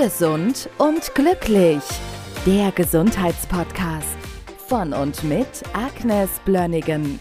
Gesund und glücklich. Der Gesundheitspodcast von und mit Agnes Blönnigan.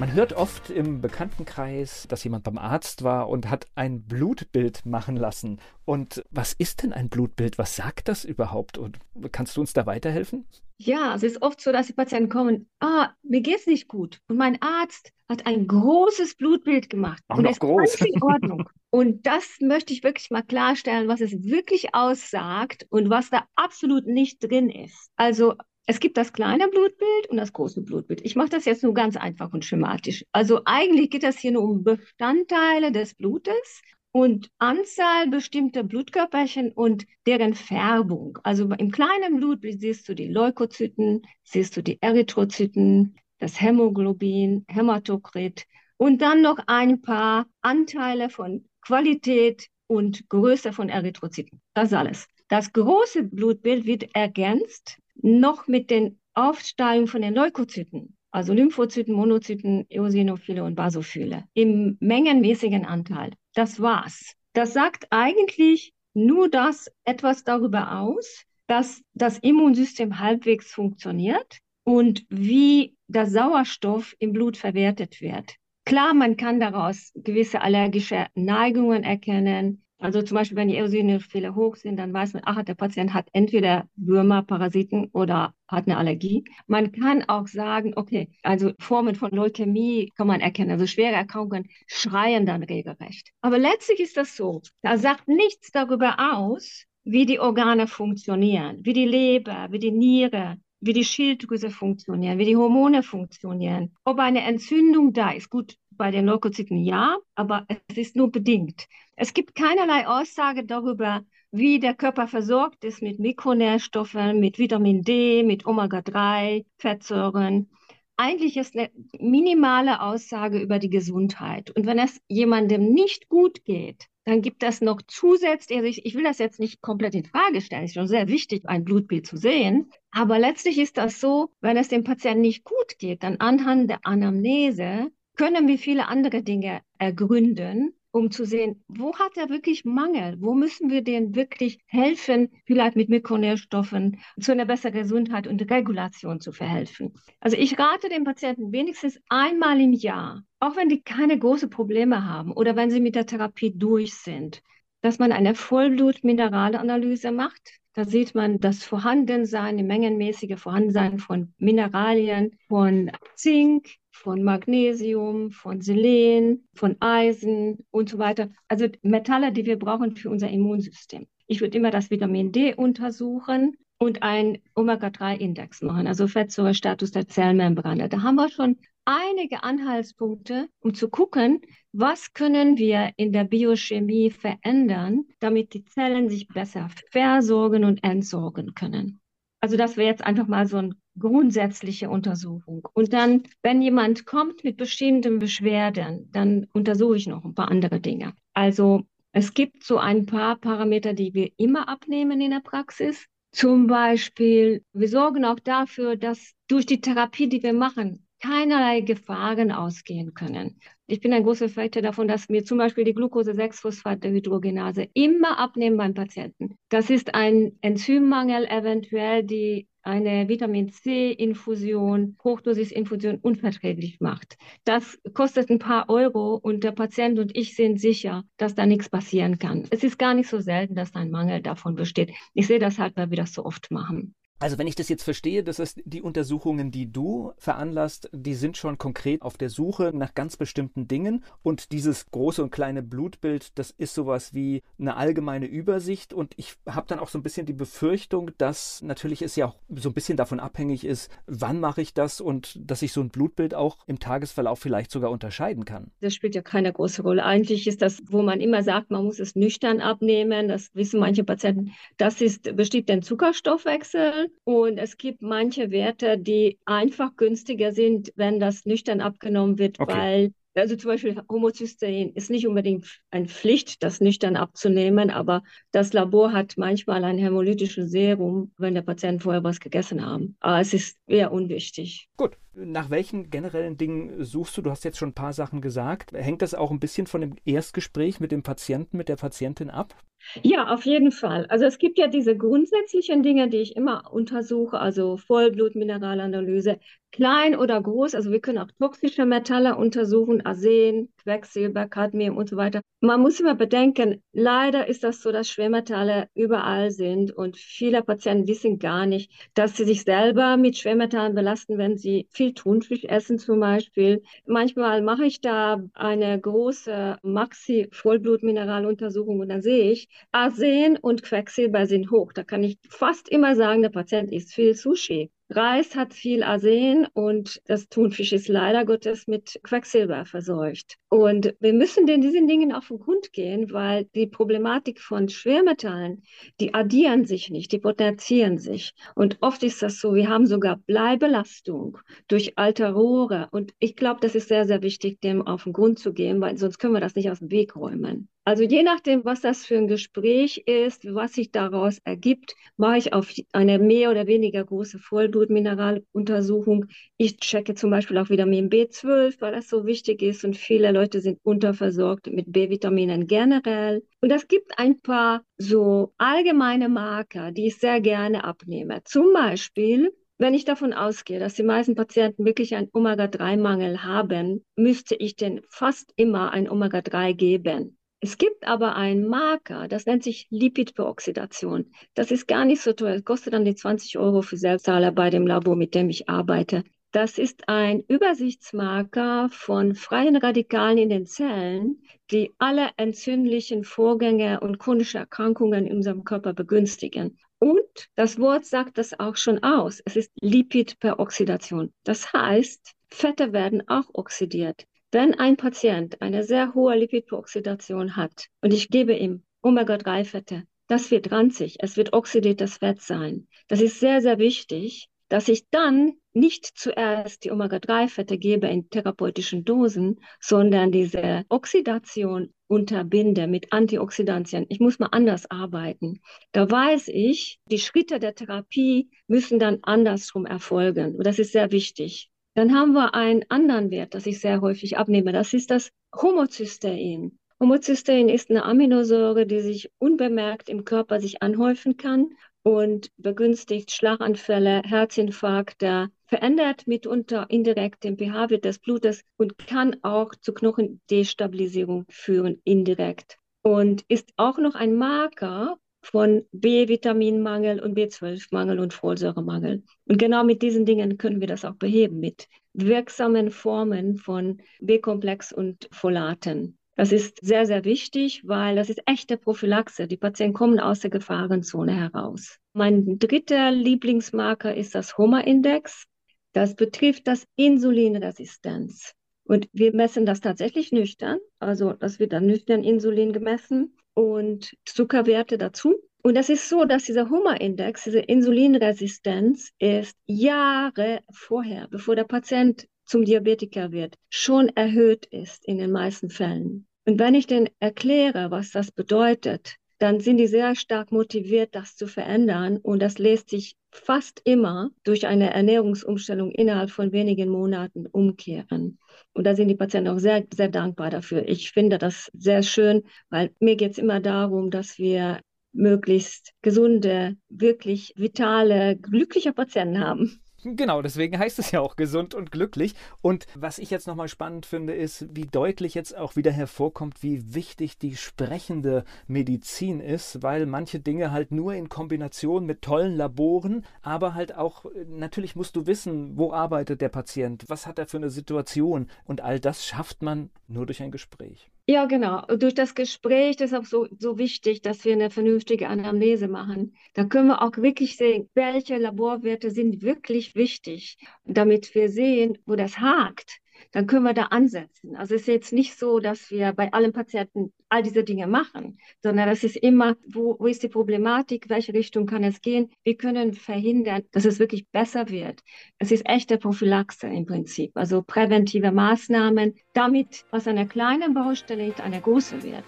Man hört oft im Bekanntenkreis, dass jemand beim Arzt war und hat ein Blutbild machen lassen. Und was ist denn ein Blutbild? Was sagt das überhaupt? Und kannst du uns da weiterhelfen? Ja, es ist oft so, dass die Patienten kommen, ah, mir geht's nicht gut. Und mein Arzt hat ein großes Blutbild gemacht. Auch und noch es ist groß. alles in Ordnung. und das möchte ich wirklich mal klarstellen, was es wirklich aussagt und was da absolut nicht drin ist. Also es gibt das kleine Blutbild und das große Blutbild. Ich mache das jetzt nur ganz einfach und schematisch. Also eigentlich geht das hier nur um Bestandteile des Blutes und Anzahl bestimmter Blutkörperchen und deren Färbung. Also im kleinen Blutbild siehst du die Leukozyten, siehst du die Erythrozyten, das Hämoglobin, Hämatokrit und dann noch ein paar Anteile von Qualität und Größe von Erythrozyten. Das alles. Das große Blutbild wird ergänzt noch mit den Aufsteigungen von den Leukozyten, also Lymphozyten, Monozyten, Eosinophile und Basophile im mengenmäßigen Anteil. Das war's. Das sagt eigentlich nur das etwas darüber aus, dass das Immunsystem halbwegs funktioniert und wie der Sauerstoff im Blut verwertet wird. Klar, man kann daraus gewisse allergische Neigungen erkennen, also zum Beispiel, wenn die Eosinophile hoch sind, dann weiß man, ach, der Patient hat entweder Würmer, Parasiten oder hat eine Allergie. Man kann auch sagen, okay, also Formen von Leukämie kann man erkennen. Also schwere Erkrankungen schreien dann regelrecht. Aber letztlich ist das so, da sagt nichts darüber aus, wie die Organe funktionieren, wie die Leber, wie die Niere, wie die Schilddrüse funktionieren, wie die Hormone funktionieren, ob eine Entzündung da ist. Gut, bei den Leukozyten ja, aber es ist nur bedingt. Es gibt keinerlei Aussage darüber, wie der Körper versorgt ist mit Mikronährstoffen, mit Vitamin D, mit Omega-3, Fettsäuren. Eigentlich ist eine minimale Aussage über die Gesundheit. Und wenn es jemandem nicht gut geht, dann gibt das noch zusätzlich, also ich, ich will das jetzt nicht komplett in Frage stellen, es ist schon sehr wichtig, ein Blutbild zu sehen, aber letztlich ist das so, wenn es dem Patienten nicht gut geht, dann anhand der Anamnese können wir viele andere Dinge ergründen, um zu sehen, wo hat er wirklich Mangel? Wo müssen wir denen wirklich helfen, vielleicht mit Mikronährstoffen zu einer besseren Gesundheit und Regulation zu verhelfen? Also ich rate den Patienten wenigstens einmal im Jahr, auch wenn die keine großen Probleme haben oder wenn sie mit der Therapie durch sind, dass man eine Vollblut-Mineralanalyse macht. Da sieht man das Vorhandensein, die mengenmäßige Vorhandensein von Mineralien, von Zink, von Magnesium, von Selen, von Eisen und so weiter. Also Metalle, die wir brauchen für unser Immunsystem. Ich würde immer das Vitamin D untersuchen und einen Omega-3-Index machen, also Fettsäurestatus der Zellmembrane. Da haben wir schon einige Anhaltspunkte, um zu gucken, was können wir in der Biochemie verändern, damit die Zellen sich besser versorgen und entsorgen können. Also das wäre jetzt einfach mal so eine grundsätzliche Untersuchung. Und dann, wenn jemand kommt mit bestimmten Beschwerden, dann untersuche ich noch ein paar andere Dinge. Also es gibt so ein paar Parameter, die wir immer abnehmen in der Praxis. Zum Beispiel, wir sorgen auch dafür, dass durch die Therapie, die wir machen, keinerlei Gefahren ausgehen können. Ich bin ein großer Verfechter davon, dass wir zum Beispiel die Glucose-6-Phosphat-Dehydrogenase immer abnehmen beim Patienten. Das ist ein Enzymmangel, eventuell die eine Vitamin C-Infusion, Hochdosis-Infusion unverträglich macht. Das kostet ein paar Euro und der Patient und ich sind sicher, dass da nichts passieren kann. Es ist gar nicht so selten, dass ein Mangel davon besteht. Ich sehe das halt, weil wir das so oft machen. Also wenn ich das jetzt verstehe, das ist die Untersuchungen, die du veranlasst, die sind schon konkret auf der Suche nach ganz bestimmten Dingen und dieses große und kleine Blutbild, das ist sowas wie eine allgemeine Übersicht und ich habe dann auch so ein bisschen die Befürchtung, dass natürlich es ja auch so ein bisschen davon abhängig ist, wann mache ich das und dass ich so ein Blutbild auch im Tagesverlauf vielleicht sogar unterscheiden kann. Das spielt ja keine große Rolle. Eigentlich ist das, wo man immer sagt, man muss es nüchtern abnehmen, das wissen manche Patienten, das ist, besteht den Zuckerstoffwechsel und es gibt manche Werte, die einfach günstiger sind, wenn das nüchtern abgenommen wird, Okay. weil, also zum Beispiel Homozystein ist nicht unbedingt eine Pflicht, das nüchtern abzunehmen, aber das Labor hat manchmal ein hämolytisches Serum, wenn der Patient vorher was gegessen haben. Aber es ist eher unwichtig. Gut, nach welchen generellen Dingen suchst du? Du hast jetzt schon ein paar Sachen gesagt. Hängt das auch ein bisschen von dem Erstgespräch mit dem Patienten, mit der Patientin ab? Ja, auf jeden Fall. Also es gibt ja diese grundsätzlichen Dinge, die ich immer untersuche, also Vollblutmineralanalyse, klein oder groß. Also wir können auch toxische Metalle untersuchen, Arsen, Quecksilber, Cadmium und so weiter. Man muss immer bedenken, leider ist das so, dass Schwermetalle überall sind und viele Patienten wissen gar nicht, dass sie sich selber mit Schwermetallen belasten, wenn sie viel Thunfisch essen zum Beispiel. Manchmal mache ich da eine große Maxi-Vollblutmineraluntersuchung und dann sehe ich, Arsen und Quecksilber sind hoch. Da kann ich fast immer sagen, der Patient isst viel Sushi. Reis hat viel Arsen und das Thunfisch ist leider Gottes mit Quecksilber verseucht. Und wir müssen den diesen Dingen auf den Grund gehen, weil die Problematik von Schwermetallen, die addieren sich nicht, die potenzieren sich. Und oft ist das so, wir haben sogar Bleibelastung durch alte Rohre. Und ich glaube, das ist sehr, sehr wichtig, dem auf den Grund zu gehen, weil sonst können wir das nicht aus dem Weg räumen. Also je nachdem, was das für ein Gespräch ist, was sich daraus ergibt, mache ich auf eine mehr oder weniger große Vollblutmineraluntersuchung. Ich checke zum Beispiel auch Vitamin B12, weil das so wichtig ist und viele Leute sind unterversorgt mit B-Vitaminen generell. Und es gibt ein paar so allgemeine Marker, die ich sehr gerne abnehme. Zum Beispiel wenn ich davon ausgehe, dass die meisten Patienten wirklich einen Omega-3-Mangel haben, müsste ich denen fast immer ein Omega-3 geben. Es gibt aber einen Marker, das nennt sich Lipidperoxidation. Das ist gar nicht so teuer. Es kostet dann die 20 Euro für Selbstzahler bei dem Labor, mit dem ich arbeite. Das ist ein Übersichtsmarker von freien Radikalen in den Zellen, die alle entzündlichen Vorgänge und chronische Erkrankungen in unserem Körper begünstigen. Und das Wort sagt das auch schon aus. Es ist Lipidperoxidation. Das heißt, Fette werden auch oxidiert. Wenn ein Patient eine sehr hohe Lipidperoxidation hat und ich gebe ihm Omega-3-Fette, das wird ranzig, es wird oxidiertes Fett sein. Das ist sehr, sehr wichtig, dass ich dann nicht zuerst die Omega-3-Fette gebe in therapeutischen Dosen, sondern diese Oxidation unterbinde mit Antioxidantien. Ich muss mal anders arbeiten. Da weiß ich, die Schritte der Therapie müssen dann andersrum erfolgen. Und das ist sehr wichtig. Dann haben wir einen anderen Wert, das ich sehr häufig abnehme. Das ist das Homozystein. Homozystein ist eine Aminosäure, die sich unbemerkt im Körper sich anhäufen kann und begünstigt Schlaganfälle, Herzinfarkte, verändert mitunter indirekt den pH-Wert des Blutes und kann auch zu Knochendestabilisierung führen, indirekt. Und ist auch noch ein Marker von B-Vitaminmangel und B12-Mangel und Folsäuremangel. Und genau mit diesen Dingen können wir das auch beheben, mit wirksamen Formen von B-Komplex und Folaten. Das ist sehr, sehr wichtig, weil das ist echte Prophylaxe. Die Patienten kommen aus der Gefahrenzone heraus. Mein dritter Lieblingsmarker ist das HOMA-Index. Das betrifft das Insulinresistenz. Und wir messen das tatsächlich nüchtern. Also das wird dann nüchtern Insulin gemessen und Zuckerwerte dazu. Und das ist so, dass dieser Hummer-Index, diese Insulinresistenz, ist Jahre vorher, bevor der Patient zum Diabetiker wird, schon erhöht ist in den meisten Fällen. Und wenn ich denen erkläre, was das bedeutet, dann sind die sehr stark motiviert, das zu verändern. Und das lässt sich fast immer durch eine Ernährungsumstellung innerhalb von wenigen Monaten umkehren. Und da sind die Patienten auch sehr, sehr dankbar dafür. Ich finde das sehr schön, weil mir geht es immer darum, dass wir möglichst gesunde, wirklich vitale, glückliche Patienten haben. Genau, deswegen heißt es ja auch gesund und glücklich. Und was ich jetzt nochmal spannend finde, ist, wie deutlich jetzt auch wieder hervorkommt, wie wichtig die sprechende Medizin ist, weil manche Dinge halt nur in Kombination mit tollen Laboren, aber halt auch, natürlich musst du wissen, wo arbeitet der Patient, was hat er für eine Situation und all das schafft man nur durch ein Gespräch. Ja, genau. Durch das Gespräch, deshalb so, so wichtig, dass wir eine vernünftige Anamnese machen. Da können wir auch wirklich sehen, welche Laborwerte sind wirklich wichtig, damit wir sehen, wo das hakt dann können wir da ansetzen. Also es ist jetzt nicht so, dass wir bei allen Patienten all diese Dinge machen, sondern das ist immer, wo, wo ist die Problematik, welche Richtung kann es gehen, wir können verhindern, dass es wirklich besser wird. Es ist echte Prophylaxe im Prinzip, also präventive Maßnahmen, damit was eine kleine Baustelle eine große wird.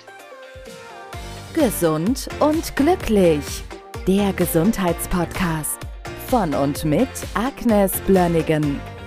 Gesund und glücklich. Der Gesundheitspodcast von und mit Agnes Blönnigan.